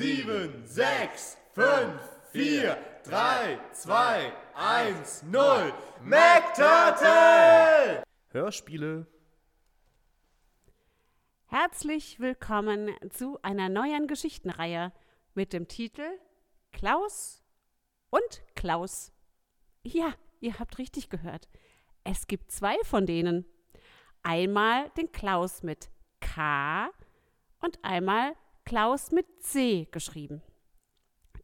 sieben, sechs, fünf, vier, drei, zwei, eins, null. MacTurtle! Hörspiele. Herzlich willkommen zu einer neuen Geschichtenreihe mit dem Titel Klaus und Klaus. Ja, ihr habt richtig gehört. Es gibt zwei von denen. Einmal den Klaus mit K und einmal Klaus mit C geschrieben.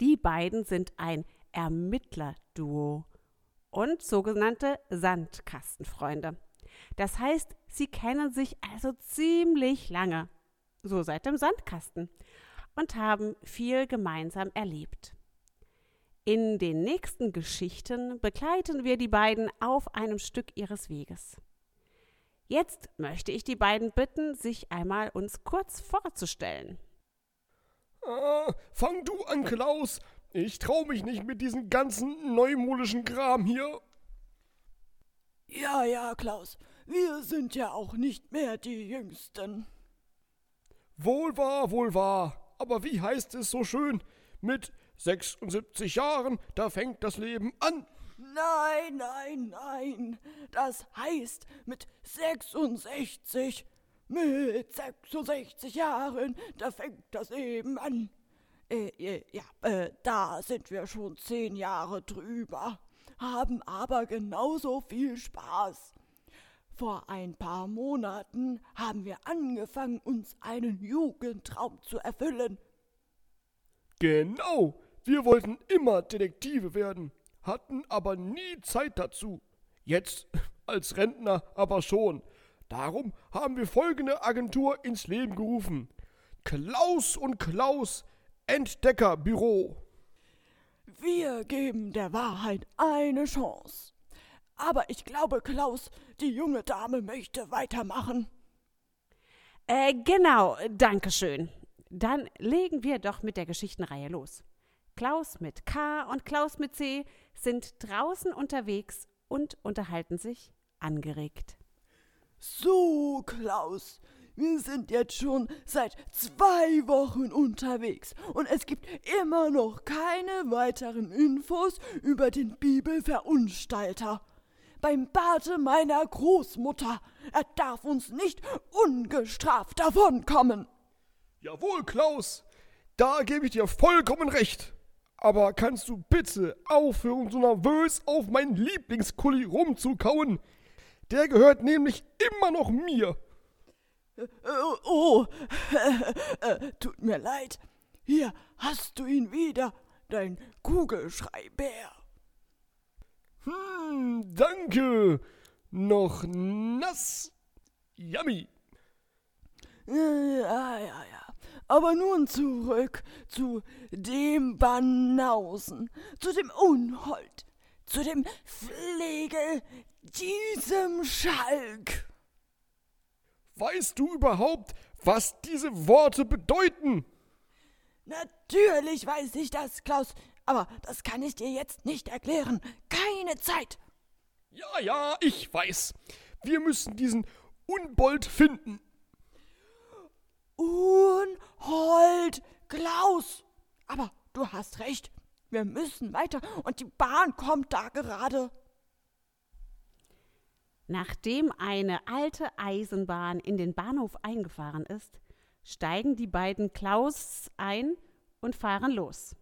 Die beiden sind ein Ermittlerduo und sogenannte Sandkastenfreunde. Das heißt, sie kennen sich also ziemlich lange, so seit dem Sandkasten, und haben viel gemeinsam erlebt. In den nächsten Geschichten begleiten wir die beiden auf einem Stück ihres Weges. Jetzt möchte ich die beiden bitten, sich einmal uns kurz vorzustellen. Ah, fang du an, Klaus. Ich trau mich nicht mit diesem ganzen neumodischen Kram hier. Ja, ja, Klaus. Wir sind ja auch nicht mehr die Jüngsten. Wohl wahr, wohl wahr. Aber wie heißt es so schön? Mit 76 Jahren, da fängt das Leben an. Nein, nein, nein. Das heißt mit 66. Mit 66 Jahren, da fängt das eben an. Äh, äh, ja, äh, da sind wir schon zehn Jahre drüber, haben aber genauso viel Spaß. Vor ein paar Monaten haben wir angefangen, uns einen Jugendtraum zu erfüllen. Genau, wir wollten immer Detektive werden, hatten aber nie Zeit dazu. Jetzt als Rentner aber schon. Darum haben wir folgende Agentur ins Leben gerufen. Klaus und Klaus Entdeckerbüro. Wir geben der Wahrheit eine Chance. Aber ich glaube, Klaus, die junge Dame möchte weitermachen. Äh, genau, danke schön. Dann legen wir doch mit der Geschichtenreihe los. Klaus mit K und Klaus mit C sind draußen unterwegs und unterhalten sich angeregt. So, Klaus, wir sind jetzt schon seit zwei Wochen unterwegs und es gibt immer noch keine weiteren Infos über den Bibelverunstalter. Beim Bade meiner Großmutter. Er darf uns nicht ungestraft davonkommen. Jawohl, Klaus, da gebe ich dir vollkommen recht. Aber kannst du bitte aufhören, so nervös auf meinen Lieblingskulli rumzukauen? Der gehört nämlich immer noch mir. Äh, oh, äh, tut mir leid. Hier hast du ihn wieder, dein Kugelschreiber. Hm, danke. Noch nass. Yummy. Äh, ja, ja, ja. Aber nun zurück zu dem Banausen, zu dem Unhold, zu dem Flegel, diesem Schalk. Weißt du überhaupt, was diese Worte bedeuten? Natürlich weiß ich das, Klaus, aber das kann ich dir jetzt nicht erklären. Keine Zeit. Ja, ja, ich weiß. Wir müssen diesen Unbold finden. Unhold, Klaus. Aber du hast recht. Wir müssen weiter und die Bahn kommt da gerade. Nachdem eine alte Eisenbahn in den Bahnhof eingefahren ist, steigen die beiden Klaus ein und fahren los.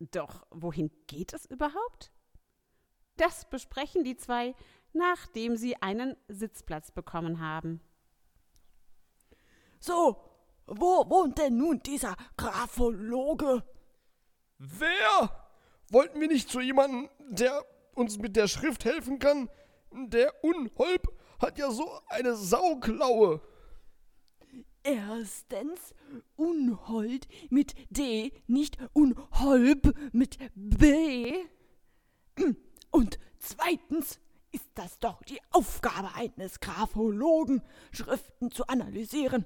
Doch wohin geht es überhaupt? Das besprechen die zwei, nachdem sie einen Sitzplatz bekommen haben. So, wo wohnt denn nun dieser Graphologe? Wer? Wollten wir nicht zu jemandem, der uns mit der Schrift helfen kann? Der Unholb hat ja so eine Sauklaue. Erstens Unhold mit D, nicht Unholb mit B. Und zweitens ist das doch die Aufgabe eines Graphologen, Schriften zu analysieren.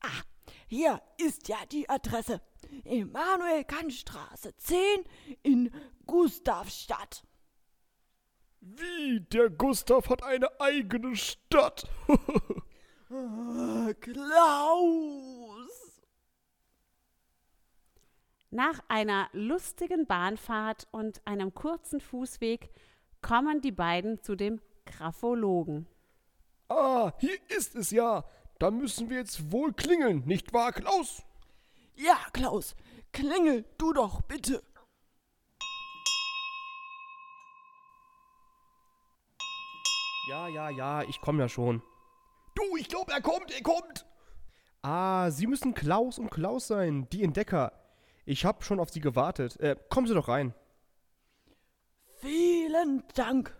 Ah, hier ist ja die Adresse. Emanuel-Kant-Straße 10 in Gustavstadt. Wie, der Gustav hat eine eigene Stadt. Klaus! Nach einer lustigen Bahnfahrt und einem kurzen Fußweg kommen die beiden zu dem Graphologen. Ah, hier ist es ja. Da müssen wir jetzt wohl klingeln, nicht wahr, Klaus? Ja, Klaus, klingel du doch bitte. Ja, ja, ja, ich komme ja schon. Du, ich glaube, er kommt, er kommt. Ah, Sie müssen Klaus und Klaus sein, die Entdecker. Ich habe schon auf Sie gewartet. Äh, kommen Sie doch rein. Vielen Dank.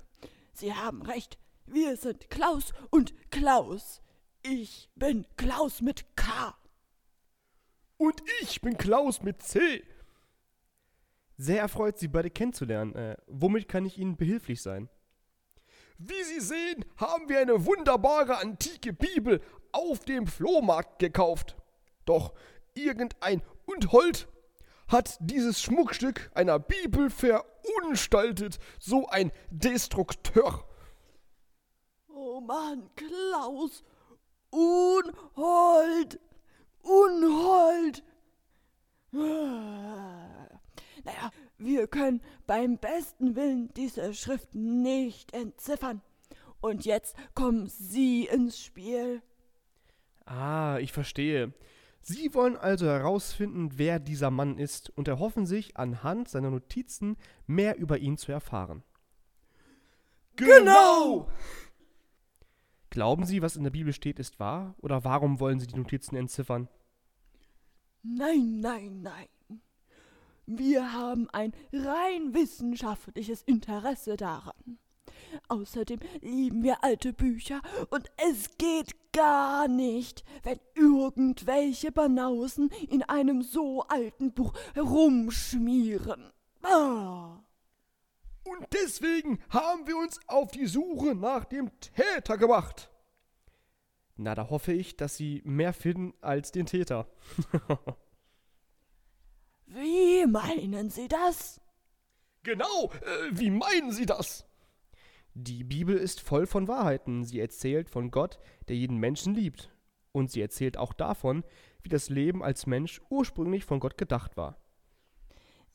Sie haben recht. Wir sind Klaus und Klaus. Ich bin Klaus mit K. Und ich bin Klaus mit C. Sehr erfreut, Sie beide kennenzulernen. Äh, womit kann ich Ihnen behilflich sein? Wie Sie sehen, haben wir eine wunderbare antike Bibel auf dem Flohmarkt gekauft. Doch irgendein Unhold hat dieses Schmuckstück einer Bibel verunstaltet, so ein Destrukteur. Oh Mann, Klaus. Unhold. Unhold. Naja, wir können beim besten Willen diese Schrift nicht entziffern. Und jetzt kommen Sie ins Spiel. Ah, ich verstehe. Sie wollen also herausfinden, wer dieser Mann ist und erhoffen sich, anhand seiner Notizen mehr über ihn zu erfahren. Genau! Glauben Sie, was in der Bibel steht, ist wahr? Oder warum wollen Sie die Notizen entziffern? Nein, nein, nein. Wir haben ein rein wissenschaftliches Interesse daran. Außerdem lieben wir alte Bücher und es geht gar nicht, wenn irgendwelche Banausen in einem so alten Buch herumschmieren. Ah. Und deswegen haben wir uns auf die Suche nach dem Täter gemacht. Na, da hoffe ich, dass Sie mehr finden als den Täter. Wie meinen Sie das? Genau, äh, wie meinen Sie das? Die Bibel ist voll von Wahrheiten. Sie erzählt von Gott, der jeden Menschen liebt. Und sie erzählt auch davon, wie das Leben als Mensch ursprünglich von Gott gedacht war.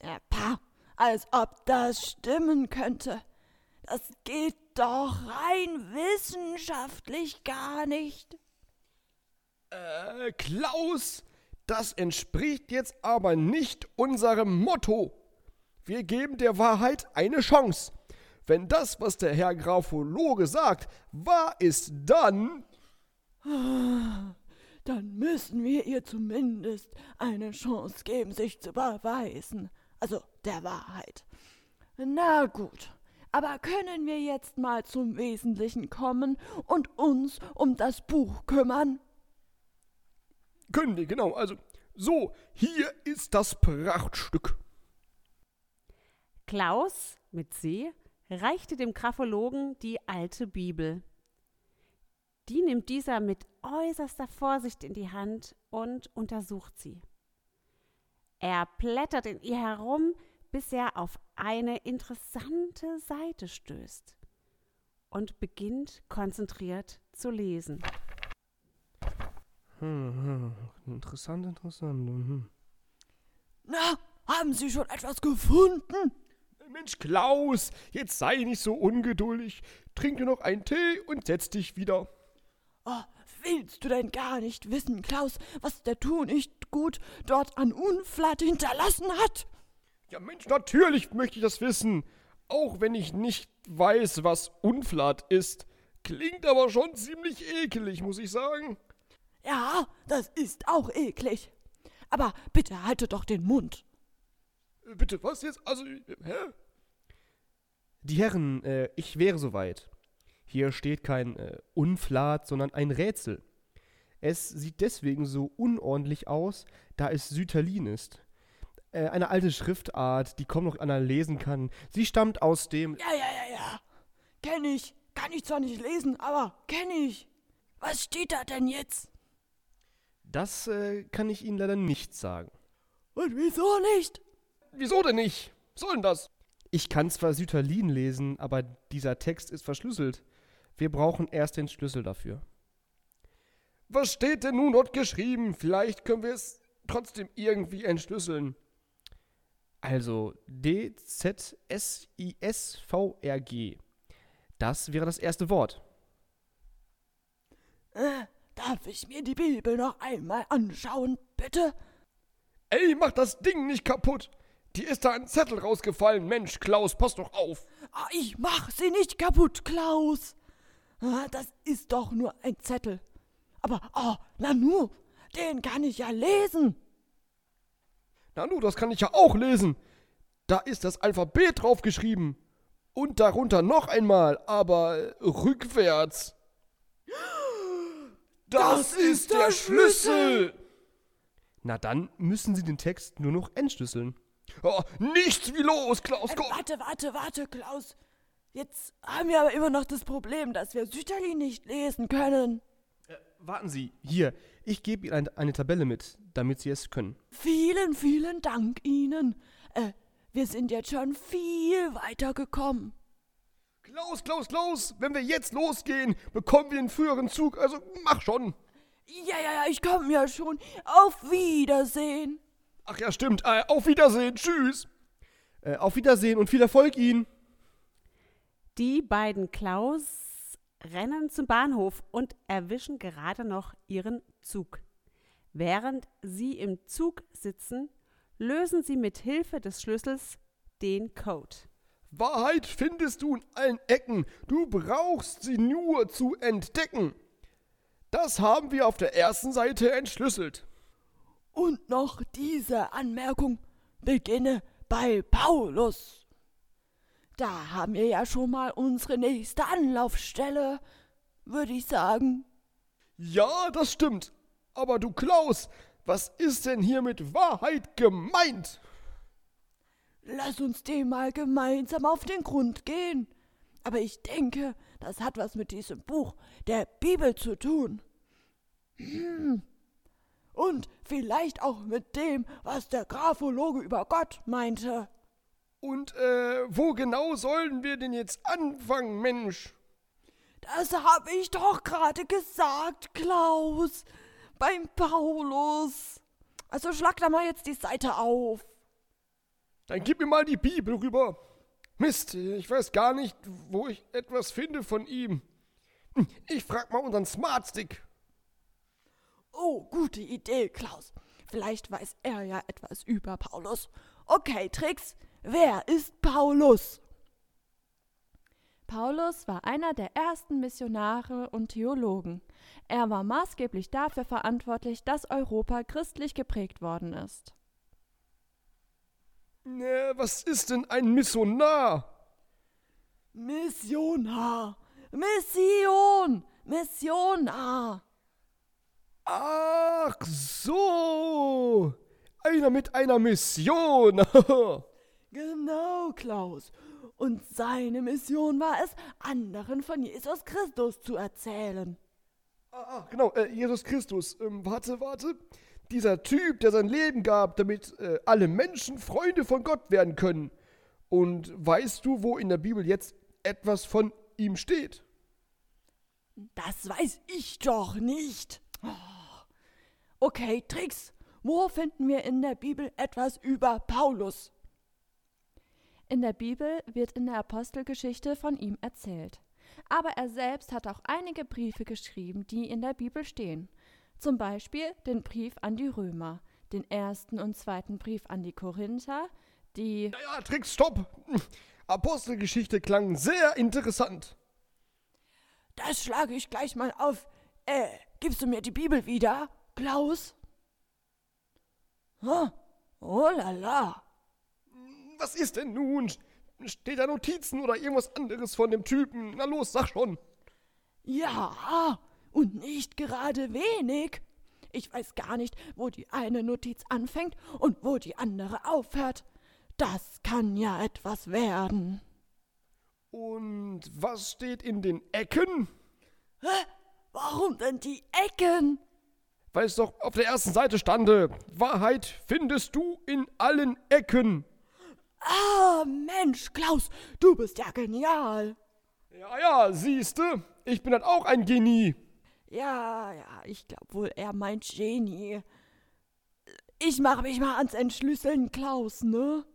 Ja, pah, als ob das stimmen könnte. Das geht doch rein wissenschaftlich gar nicht. Äh, Klaus, das entspricht jetzt aber nicht unserem Motto. Wir geben der Wahrheit eine Chance. Wenn das, was der Herr Graphologe sagt, wahr ist, dann. Dann müssen wir ihr zumindest eine Chance geben, sich zu beweisen. Also der Wahrheit. Na gut, aber können wir jetzt mal zum Wesentlichen kommen und uns um das Buch kümmern? Können wir, genau. Also, so, hier ist das Prachtstück. Klaus mit C reichte dem Graphologen die alte Bibel. Die nimmt dieser mit äußerster Vorsicht in die Hand und untersucht sie. Er blättert in ihr herum, bis er auf eine interessante Seite stößt und beginnt konzentriert zu lesen. Hm, hm, interessant, interessant. Hm. Na, haben Sie schon etwas gefunden? Mensch, Klaus, jetzt sei nicht so ungeduldig. Trink dir noch einen Tee und setz dich wieder. Oh, willst du denn gar nicht wissen, Klaus, was der Tu nicht gut dort an Unflat hinterlassen hat? Ja, Mensch, natürlich möchte ich das wissen. Auch wenn ich nicht weiß, was Unflat ist. Klingt aber schon ziemlich ekelig, muss ich sagen. Ja, das ist auch eklig. Aber bitte halte doch den Mund. Äh, Bitte, was jetzt? Also, äh, hä? Die Herren, äh, ich wäre soweit. Hier steht kein äh, Unflat, sondern ein Rätsel. Es sieht deswegen so unordentlich aus, da es Süterlin ist. Äh, eine alte Schriftart, die kaum noch einer lesen kann. Sie stammt aus dem. Ja, ja, ja, ja. Kenn ich. Kann ich zwar nicht lesen, aber kenn ich. Was steht da denn jetzt? Das äh, kann ich Ihnen leider nicht sagen. Und wieso nicht? Wieso denn nicht? Was soll denn das? Ich kann zwar Süterlin lesen, aber dieser Text ist verschlüsselt. Wir brauchen erst den Schlüssel dafür. Was steht denn nun dort geschrieben? Vielleicht können wir es trotzdem irgendwie entschlüsseln. Also D-Z-S-I-S-V-R-G. Das wäre das erste Wort. Äh, darf ich mir die Bibel noch einmal anschauen, bitte? Ey, mach das Ding nicht kaputt! Dir ist da ein Zettel rausgefallen. Mensch, Klaus, pass doch auf. Ah, ich mach sie nicht kaputt, Klaus. Ah, das ist doch nur ein Zettel. Aber, oh, Nanu, den kann ich ja lesen. Nanu, das kann ich ja auch lesen. Da ist das Alphabet draufgeschrieben. Und darunter noch einmal, aber rückwärts. Das, ist der Schlüssel. Na dann müssen Sie den Text nur noch entschlüsseln. Oh, nichts wie los, Klaus, Äh, komm. warte, warte, warte, Klaus. Jetzt haben wir aber immer noch das Problem, dass wir Sütterli nicht lesen können. Warten Sie, hier, ich gebe Ihnen eine, eine Tabelle mit, damit Sie es können. Vielen, vielen Dank Ihnen. Äh, wir sind jetzt schon viel weiter gekommen. Klaus, Klaus, Klaus, wenn wir jetzt losgehen, bekommen wir den früheren Zug, also mach schon. Ja, ja, ja, ich komme ja schon. Auf Wiedersehen. Ach ja, stimmt. Äh, auf Wiedersehen, tschüss. Äh, auf Wiedersehen und viel Erfolg Ihnen! Die beiden Klaus rennen zum Bahnhof und erwischen gerade noch ihren Zug. Während sie im Zug sitzen, lösen sie mit Hilfe des Schlüssels den Code. Wahrheit findest du in allen Ecken. Du brauchst sie nur zu entdecken. Das haben wir auf der ersten Seite entschlüsselt. Und noch diese Anmerkung. Beginne bei Paulus. Da haben wir ja schon mal unsere nächste Anlaufstelle, würde ich sagen. Ja, das stimmt. Aber du Klaus, was ist denn hier mit Wahrheit gemeint? Lass uns dem mal gemeinsam auf den Grund gehen. Aber ich denke, das hat was mit diesem Buch der Bibel zu tun. Hm. Und vielleicht auch mit dem, was der Graphologe über Gott meinte. Und äh, wo genau sollen wir denn jetzt anfangen, Mensch? Das habe ich doch gerade gesagt, Klaus. Beim Paulus. Also schlag da mal jetzt die Seite auf. Dann gib mir mal die Bibel rüber. Mist, ich weiß gar nicht, wo ich etwas finde von ihm. Hm, Ich frag mal unseren Smartstick. Oh, gute Idee, Klaus. Vielleicht weiß er ja etwas über Paulus. Okay, Trix, wer ist Paulus? Paulus war einer der ersten Missionare und Theologen. Er war maßgeblich dafür verantwortlich, dass Europa christlich geprägt worden ist. Äh, was ist denn ein Missionar? Missionar. Mission. Missionar. Ach so. Einer mit einer Mission. Genau, Klaus. Und seine Mission war es, anderen von Jesus Christus zu erzählen. ah, ah, genau, äh, Jesus Christus. Ähm, warte, warte. Dieser Typ, der sein Leben gab, damit äh, alle Menschen Freunde von Gott werden können. Und weißt du, wo in der Bibel jetzt etwas von ihm steht? Das weiß ich doch nicht. Oh. Okay, Trix, wo finden wir in der Bibel etwas über Paulus? In der Bibel wird in der Apostelgeschichte von ihm erzählt. Aber er selbst hat auch einige Briefe geschrieben, die in der Bibel stehen. Zum Beispiel den Brief an die Römer, den ersten und zweiten Brief an die Korinther, die Naja, Tricks, stopp! Apostelgeschichte klang sehr interessant. Das schlage ich gleich mal auf. Äh, gibst du mir die Bibel wieder, Klaus? Huh? Oh la la. Was ist denn nun? Steht da Notizen oder irgendwas anderes von dem Typen? Na los, sag schon. Ja, und nicht gerade wenig. Ich weiß gar nicht, wo die eine Notiz anfängt und wo die andere aufhört. Das kann ja etwas werden. Und was steht in den Ecken? Hä? Warum denn die Ecken? Weil es doch auf der ersten Seite stande. Wahrheit findest du in allen Ecken. Ah, Mensch, Klaus, du bist ja genial. Ja, ja, siehste, ich bin halt auch ein Genie. Ja, ja, ich glaube wohl, er meint Genie. Ich mache mich mal ans Entschlüsseln, Klaus, ne?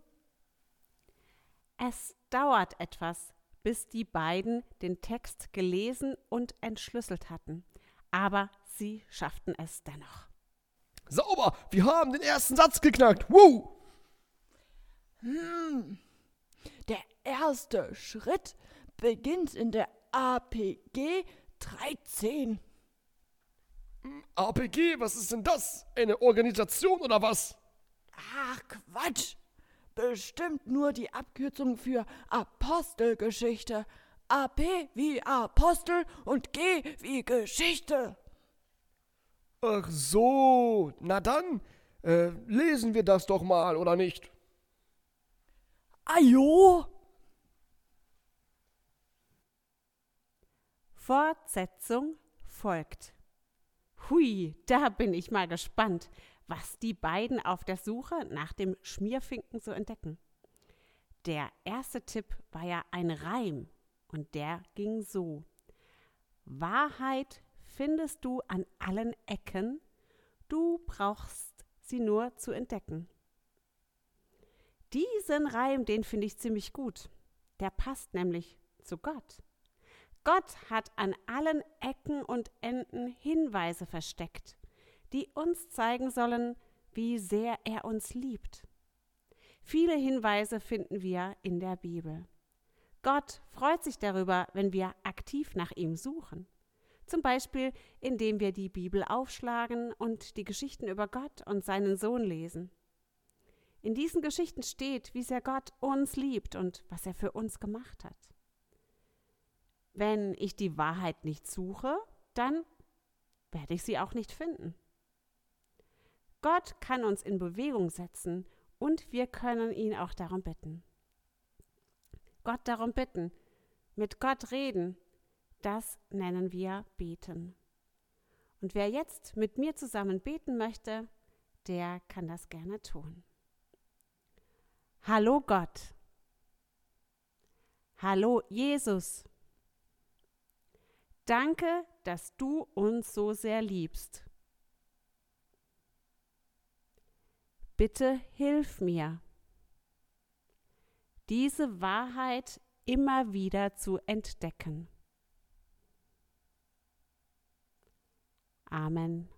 Es dauert etwas, bis die beiden den Text gelesen und entschlüsselt hatten, aber sie schafften es dennoch. Sauber, wir haben den ersten Satz geknackt. Woo! Hm. Der erste Schritt beginnt in der APG 13. APG, was ist denn das? Eine Organisation oder was? Ach Quatsch. Bestimmt nur die Abkürzung für Apostelgeschichte. AP wie Apostel und G wie Geschichte. Ach so, na dann, äh, lesen wir das doch mal, oder nicht? Ajo! Fortsetzung folgt. Hui, da bin ich mal gespannt, was die beiden auf der Suche nach dem Schmierfinken so entdecken. Der erste Tipp war ja ein Reim und der ging so. Wahrheit findest du an allen Ecken, du brauchst sie nur zu entdecken. Diesen Reim, den finde ich ziemlich gut. Der passt nämlich zu Gott. Gott hat an allen Ecken und Enden Hinweise versteckt, die uns zeigen sollen, wie sehr er uns liebt. Viele Hinweise finden wir in der Bibel. Gott freut sich darüber, wenn wir aktiv nach ihm suchen. Zum Beispiel, indem wir die Bibel aufschlagen und die Geschichten über Gott und seinen Sohn lesen. In diesen Geschichten steht, wie sehr Gott uns liebt und was er für uns gemacht hat. Wenn ich die Wahrheit nicht suche, dann werde ich sie auch nicht finden. Gott kann uns in Bewegung setzen und wir können ihn auch darum bitten. Gott darum bitten, mit Gott reden, das nennen wir beten. Und wer jetzt mit mir zusammen beten möchte, der kann das gerne tun. Hallo Gott. Hallo Jesus. Danke, dass du uns so sehr liebst. Bitte hilf mir, diese Wahrheit immer wieder zu entdecken. Amen.